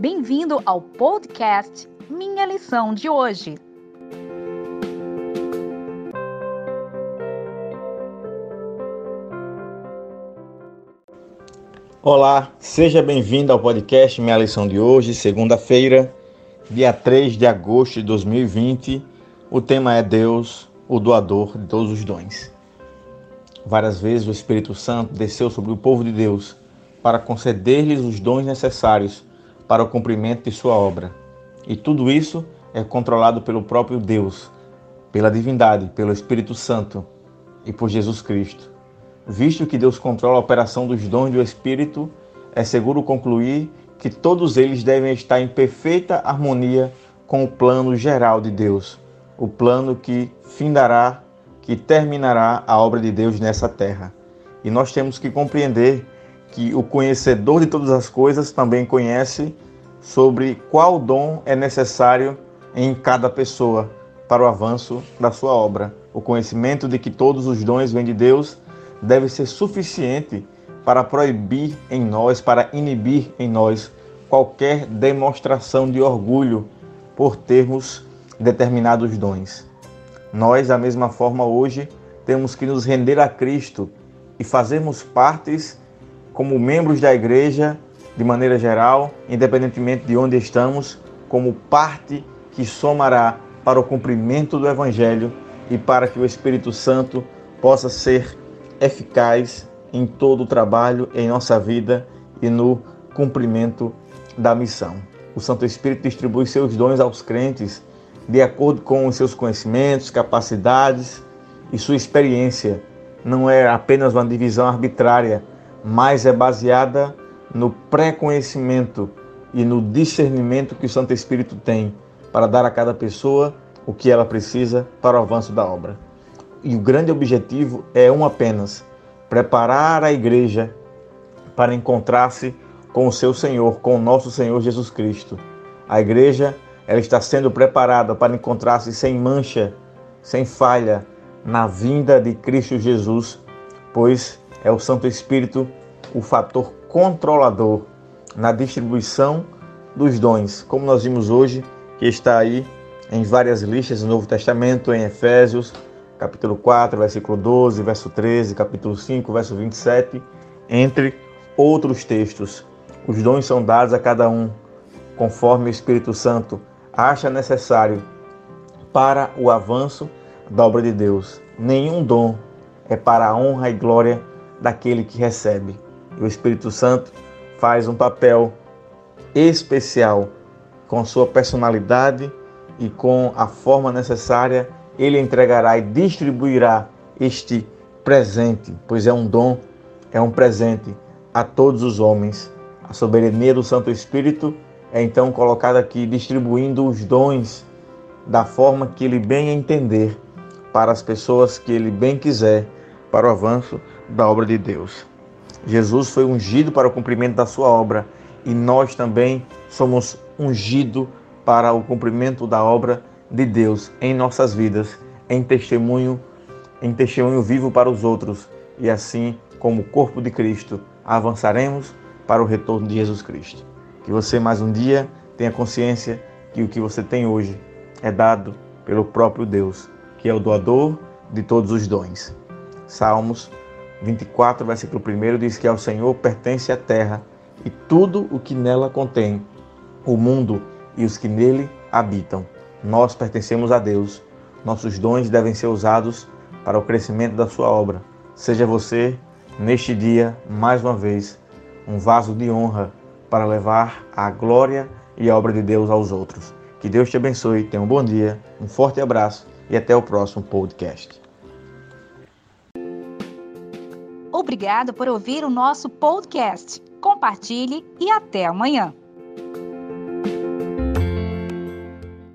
Bem-vindo ao podcast Minha Lição de Hoje. Olá, seja bem-vindo ao podcast Minha Lição de Hoje, segunda-feira, dia 3 de agosto de 2020. O tema é Deus, o doador de todos os dons. Várias vezes o Espírito Santo desceu sobre o povo de Deus para conceder-lhes os dons necessários para o cumprimento de sua obra. E tudo isso é controlado pelo próprio Deus, pela divindade, pelo Espírito Santo e por Jesus Cristo. Visto que Deus controla a operação dos dons do Espírito, é seguro concluir que todos eles devem estar em perfeita harmonia com o plano geral de Deus, o plano que findará, que terminará a obra de Deus nessa terra. E nós temos que compreender que o conhecedor de todas as coisas também conhece sobre qual dom é necessário em cada pessoa para o avanço da sua obra. O conhecimento de que todos os dons vêm de Deus deve ser suficiente para proibir em nós, para inibir em nós qualquer demonstração de orgulho por termos determinados dons. Nós, da mesma forma, hoje temos que nos render a Cristo e fazermos partes como membros da igreja, de maneira geral, independentemente de onde estamos, como parte que somará para o cumprimento do Evangelho e para que o Espírito Santo possa ser eficaz em todo o trabalho em nossa vida e no cumprimento da missão. O Santo Espírito distribui seus dons aos crentes de acordo com os seus conhecimentos, capacidades e sua experiência. Não é apenas uma divisão arbitrária, mas é baseada no pré-conhecimento e no discernimento que o Santo Espírito tem para dar a cada pessoa o que ela precisa para o avanço da obra. E o grande objetivo é um apenas: preparar a igreja para encontrar-se com o seu Senhor, com o nosso Senhor Jesus Cristo. A igreja ela está sendo preparada para encontrar-se sem mancha, sem falha na vinda de Cristo Jesus, pois é o Santo Espírito o fator controlador na distribuição dos dons, como nós vimos hoje, que está aí em várias listas do Novo Testamento, em Efésios, capítulo 4, versículo 12, verso 13, capítulo 5, verso 27, entre outros textos. Os dons são dados a cada um, conforme o Espírito Santo acha necessário para o avanço da obra de Deus. Nenhum dom é para a honra e glória daquele que recebe. E o Espírito Santo faz um papel especial com sua personalidade e com a forma necessária, ele entregará e distribuirá este presente, pois é um dom, é um presente a todos os homens. A soberania do Santo Espírito é então colocada aqui, distribuindo os dons da forma que ele bem entender para as pessoas que ele bem quiser para o avanço da obra de Deus. Jesus foi ungido para o cumprimento da sua obra e nós também somos ungidos para o cumprimento da obra de Deus em nossas vidas, em testemunho, em testemunho vivo para os outros e assim, como corpo de Cristo, avançaremos para o retorno de Jesus Cristo. Que você mais um dia tenha consciência que o que você tem hoje é dado pelo próprio Deus, que é o doador de todos os dons. Salmos 24, versículo 1 diz que ao Senhor pertence a terra e tudo o que nela contém, o mundo e os que nele habitam. Nós pertencemos a Deus. Nossos dons devem ser usados para o crescimento da sua obra. Seja você, neste dia, mais uma vez, um vaso de honra para levar a glória e a obra de Deus aos outros. Que Deus te abençoe, tenha um bom dia, um forte abraço e até o próximo podcast. Obrigado por ouvir o nosso podcast. Compartilhe e até amanhã.